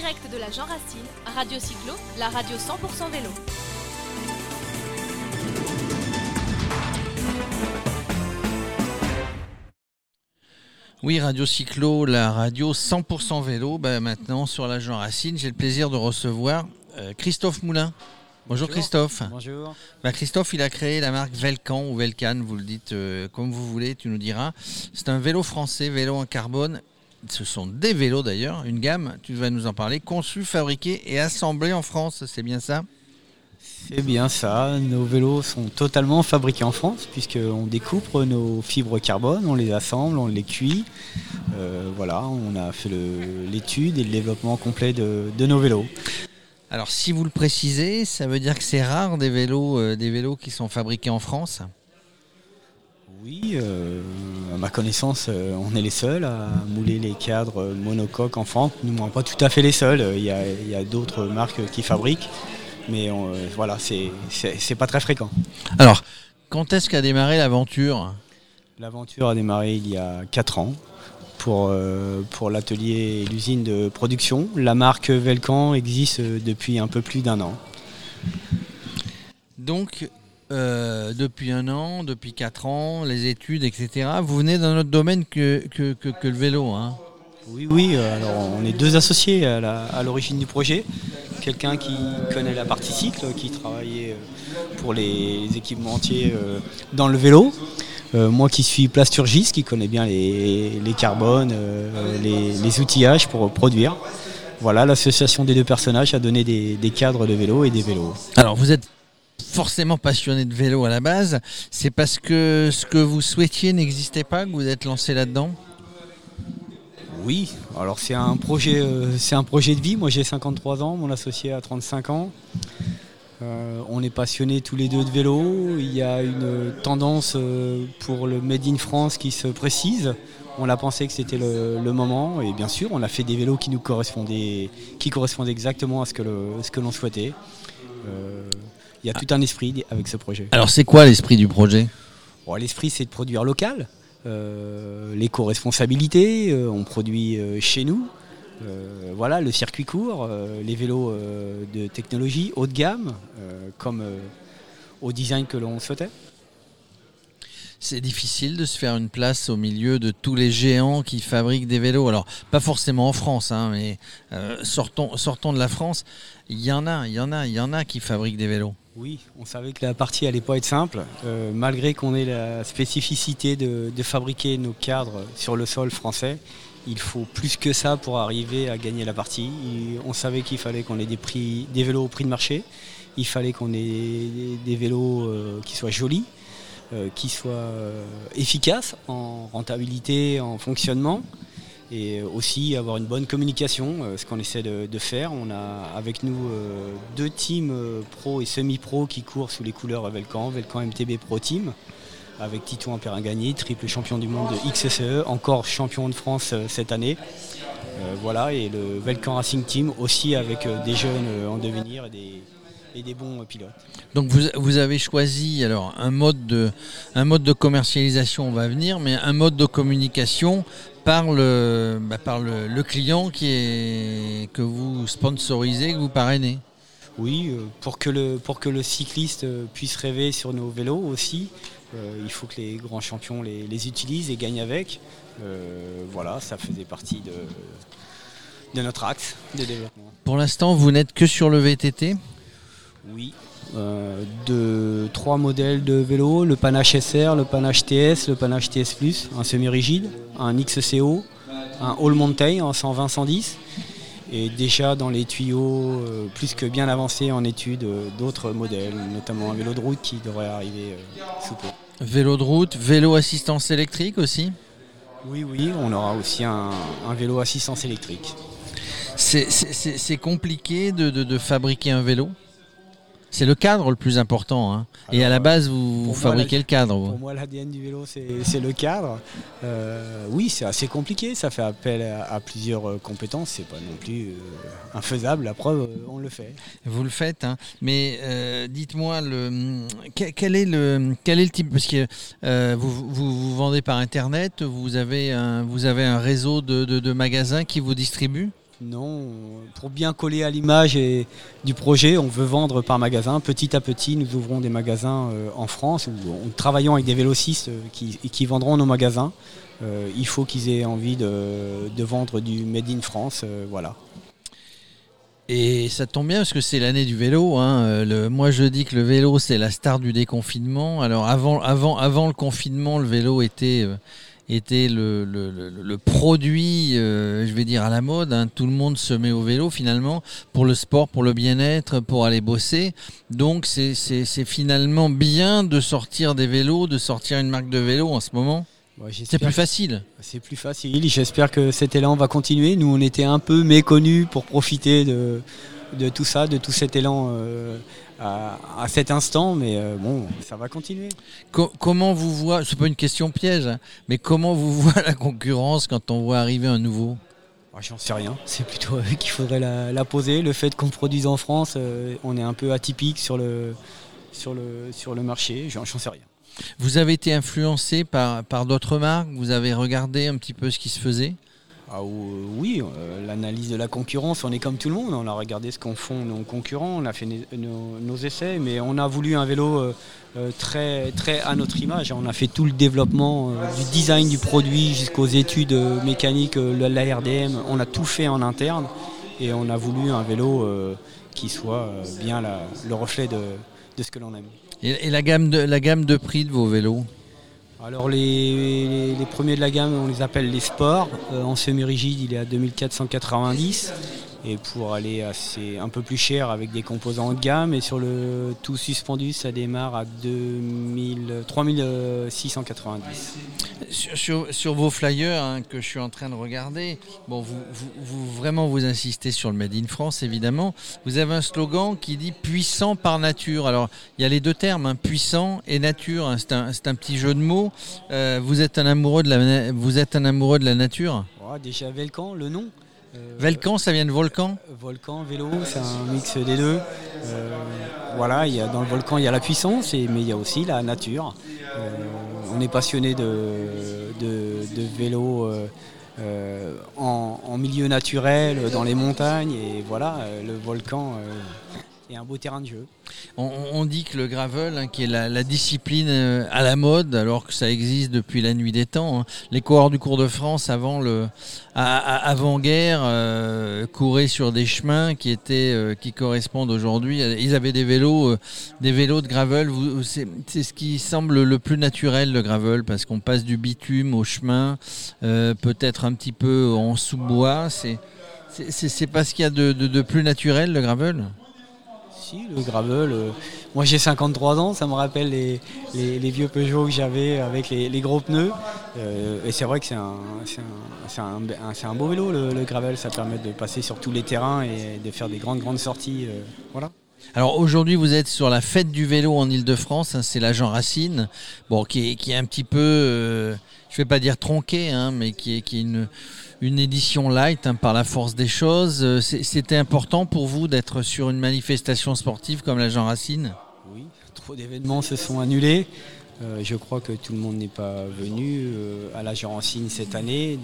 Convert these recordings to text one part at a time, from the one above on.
direct de la Jean Racine, Radio Cyclo, la radio 100% vélo. Oui, Radio Cyclo, la radio 100% vélo. Ben, maintenant, sur la Jean Racine, j'ai le plaisir de recevoir euh, Christophe Moulin. Bonjour, Christophe. Bonjour. Ben, Christophe, il a créé la marque Velcan ou Velcan, vous le dites euh, comme vous voulez, tu nous diras. C'est un vélo français, vélo en carbone. Ce sont des vélos d'ailleurs, une gamme, tu vas nous en parler, conçus, fabriqués et assemblés en France, c'est bien ça? C'est bien ça, nos vélos sont totalement fabriqués en France puisqu'on découpe nos fibres carbone, on les assemble, on les cuit. Euh, voilà, on a fait l'étude et le développement complet de, de nos vélos. Alors si vous le précisez, ça veut dire que c'est rare des vélos, euh, des vélos qui sont fabriqués en France? Oui, euh, à ma connaissance, euh, on est les seuls à mouler les cadres monocoques en France. Nous, on pas tout à fait les seuls. Il y a, d'autres marques qui fabriquent, mais on- euh, voilà, c'est pas très fréquent. Alors, quand est-ce qu'a démarré l'aventure? L'aventure a démarré il y a 4 ans pour, euh, pour l'atelier et l'usine de production. La marque Velcan existe depuis un peu plus d'un an. Donc, euh, depuis un an, depuis quatre ans, les études, etc. Vous venez d'un autre domaine que, que, que- que le vélo. Hein. Oui, oui, euh, alors on est deux associés à l'origine du projet. Quelqu'un qui connaît la partie cycle, qui travaillait euh, pour les équipementiers dans le vélo. Moi qui suis plasturgiste, qui connais bien les, les carbones, les, les outillages pour produire. Voilà, l'association des deux personnages a donné des, des cadres de vélo et des vélos. Alors, vous êtes forcément passionné de vélo à la base. C'est parce que ce que vous souhaitiez n'existait pas que vous êtes lancé là-dedans? Oui, alors c'est un projet, euh, un projet de vie. Moi j'ai 53 ans, mon associé a 35 ans. Euh, on est passionnés tous les deux de vélo. Il y a une tendance euh, pour le Made in France qui se précise. On a pensé que c'était le, moment et bien sûr on a fait des vélos qui nous correspondaient, qui correspondaient exactement à ce que, l'on souhaitait. Il y a tout un esprit avec ce projet. Alors, c'est quoi l'esprit du projet? Bon, L'esprit, c'est de produire local. Euh, L'éco-responsabilité, euh, on produit euh, chez nous. Voilà, le circuit court, les vélos de technologie haut de gamme, comme au design que l'on souhaitait. C'est difficile de se faire une place au milieu de tous les géants qui fabriquent des vélos. Alors, pas forcément en France, hein, mais euh, sortons, de la France. Il y en a, il y en a, il y en a qui fabriquent des vélos. Oui, on savait que la partie allait pas être simple, euh, malgré qu'on ait la spécificité de, de fabriquer nos cadres sur le sol français. Il faut plus que ça pour arriver à gagner la partie. On savait qu'il fallait qu'on ait des, prix, des vélos au prix de marché. Il fallait qu'on ait des, vélos euh, qui soient jolis, qui soient euh, efficaces en rentabilité, en fonctionnement et aussi avoir une bonne communication, euh, ce qu'on essaie de, faire. On a avec nous euh, deux teams euh, pro et semi-pro qui courent sous les couleurs Velcan, Velcan MTB Pro Team, avec Tito Perringani, triple champion du monde de XSE, encore champion de France euh, cette année. Euh, voilà, et le Velcan Racing Team aussi avec euh, des jeunes euh, en devenir et des, et des bons euh, pilotes. Donc vous, vous avez choisi alors un mode de un mode de commercialisation on va venir, mais un mode de communication par le bah, par le, le client qui est que vous sponsorisez, que vous parrainez. Oui, euh, pour que le, pour que le cycliste euh, puisse rêver sur nos vélos aussi, euh, il faut que les grands champions les, les utilisent et gagnent avec. Euh, voilà, ça faisait partie de, de notre axe de développement. Pour l'instant, vous n'êtes que sur le VTT. Oui, euh, de trois modèles de vélos, le Panache SR, le Panache TS, le Panache TS Plus, un semi-rigide, un XCO, un All Mountain en 120-110 et déjà dans les tuyaux euh, plus que bien avancés en études euh, d'autres modèles, notamment un vélo de route qui devrait arriver sous peu. Vélo de route, vélo assistance électrique aussi? Oui, oui, on aura aussi un, un vélo assistance électrique. C'est- compliqué de, de- de fabriquer un vélo? C'est le cadre le plus important. hein. Et à la base, vous, fabriquez le cadre. Pour moi, l'ADN du vélo, c'est le cadre. Euh, oui, c'est assez compliqué. Ça fait appel à, à plusieurs euh, compétences. C'est pas non plus euh, infaisable. La preuve, euh, on le fait. Vous le faites, hein. mais euh, dites-moi le quel, quel est le quel est le type parce que euh, vous, vous, vous vendez par internet, vous avez un vous avez un réseau de, de- de magasins qui vous distribuent. Non, pour bien coller à l'image et du projet, on veut vendre par magasin. Petit à petit, nous ouvrons des magasins euh, en France nous travaillons avec des vélocistes euh, qui, vendront nos magasins. Euh, il faut qu'ils aient envie de, vendre du Made in France. voilà. Et ça tombe bien parce que c'est l'année du vélo. Hein. Moi, je dis que le vélo, c'est la star du déconfinement. Alors, avant, avant, avant le confinement, le vélo était était le, le, produit, euh, je vais dire, à la mode. Hein. Tout le monde se met au vélo finalement pour le sport, pour le bien-être, pour aller bosser. Donc c'est finalement bien de sortir des vélos, de sortir une marque de vélo en ce moment. c'est plus facile. C'est plus facile. J'espère que cet élan va continuer. Nous, on était un peu méconnus pour profiter de, de tout ça, de tout cet élan. Euh, à, cet instant, mais euh, bon, ça va continuer. comment vous voyez, c'est pas une question piège, hein, mais comment vous voyez la concurrence quand on voit arriver un nouveau? Ah, J'en sais rien, c'est plutôt eux qu'il faudrait la, poser. Le fait qu'on produise en France, euh, on est un peu atypique sur le, sur le, sur le marché, j'en sais rien. Vous avez été influencé par, par d'autres marques? Vous avez regardé un petit peu ce qui se faisait? Ah, oui, euh, l'analyse de la concurrence, on est comme tout le monde. On a regardé ce qu'en font nos concurrents, on a fait nos, essais, mais on a voulu un vélo euh, euh, très, très à notre image. On a fait tout le développement du design du produit jusqu'aux études mécaniques, la RDM. On a tout fait en interne et on a voulu un vélo qui soit bien le reflet de, ce que l'on aime. Et, la, gamme la gamme de prix de vos vélos? Alors les, premiers de la gamme, on les appelle les sports. Euh, en semi-rigide, il est à 2490. Et pour aller assez, un peu plus cher avec des composants haut de gamme. Et sur le tout suspendu, ça démarre à 2000, 3690. Sur, vos flyers hein, que je suis en train de regarder, bon, vous, vraiment vous insistez sur le Made in France évidemment. Vous avez un slogan qui dit puissant par nature. Alors il y a les deux termes, hein, puissant et nature. Hein. c'est, un, petit jeu de mots. Euh, vous êtes un amoureux de la, vous êtes un amoureux de la nature? déjà Velcan, le nom. Euh, Velcan, ça vient de volcan Volcan, vélo, c'est un mix des deux. Euh, voilà, y a, dans le volcan, il y a la puissance, mais il y a aussi la nature. Euh, on est passionné de, vélo en, milieu naturel, dans les montagnes, et voilà, le volcan est un beau terrain de jeu. On, dit que le gravel, hein, qui est la, discipline euh, à la mode, alors que ça existe depuis la nuit des temps, hein. les coureurs du Cours de France avant le avant guerre euh, couraient sur des chemins qui étaient euh, qui correspondent aujourd'hui. Ils avaient des vélos, des vélos de gravel. C'est ce qui semble le plus naturel le gravel parce qu'on passe du bitume au chemin, peut-être un petit peu en sous-bois. C'est pas ce qu'il y a de plus naturel le gravel? Le gravel. Euh, moi j'ai 53 ans, ça me rappelle les, vieux Peugeot que j'avais avec les, gros pneus. Euh, et c'est vrai que c'est un, beau vélo le, gravel, ça permet de passer sur tous les terrains et de faire des grandes grandes sorties. Euh, voilà. Alors aujourd'hui, vous êtes sur la fête du vélo en Ile-de-France. Hein, c'est la Jean Racine, bon, qui, est, un petit peu, je ne vais pas dire tronqué, hein, mais qui est, qui est une, une édition light hein, par la force des choses. Euh, c'était important pour vous d'être sur une manifestation sportive comme la Jean Racine? Oui, trop d'événements se sont annulés. Euh, je crois que tout le monde n'est pas venu euh, à la Jean Racine cette année.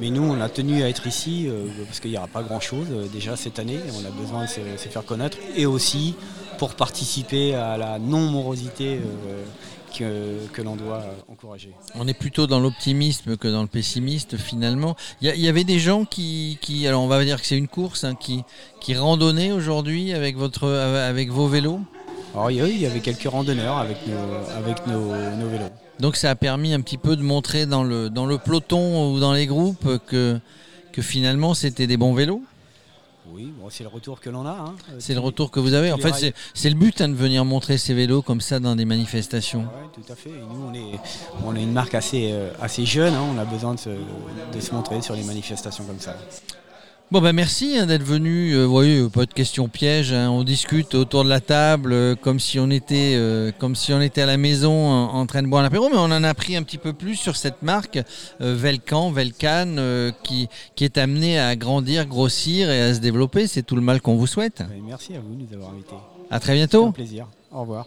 Mais nous, on a tenu à être ici parce qu'il n'y aura pas grand-chose déjà cette année. On a besoin de se, faire connaître et aussi pour participer à la non-morosité que, l'on doit encourager. On est plutôt dans l'optimisme que dans le pessimisme finalement. Il y, avait des gens qui, alors on va dire que c'est une course, hein, qui, qui randonnaient aujourd'hui avec, votre, avec vos vélos? Alors, oui, il y avait quelques randonneurs avec nos, avec nos, vélos. Donc ça a permis un petit peu de montrer dans le, dans le peloton ou dans les groupes que, que finalement c'était des bons vélos? Oui, c'est le retour que l'on a. Hein. C'est le retour que vous avez. En fait, c'est le but hein, de venir montrer ces vélos comme ça dans des manifestations. Oui, tout à fait. nous, on est, on est une marque assez, euh, assez jeune. Hein. On a besoin de se, de se montrer sur les manifestations comme ça. Bon ben merci hein, d'être venu. Vous euh, voyez, pas de questions pièges. Hein. on discute autour de la table euh, comme si on était euh, comme si on était à la maison en, train de boire un apéro, mais on en a appris un petit peu plus sur cette marque Velcan, Velcan, qui qui est amenée à grandir, grossir et à se développer. C'est tout le mal qu'on vous souhaite. Merci à vous de nous avoir invités. À très bientôt. Un plaisir. Au revoir.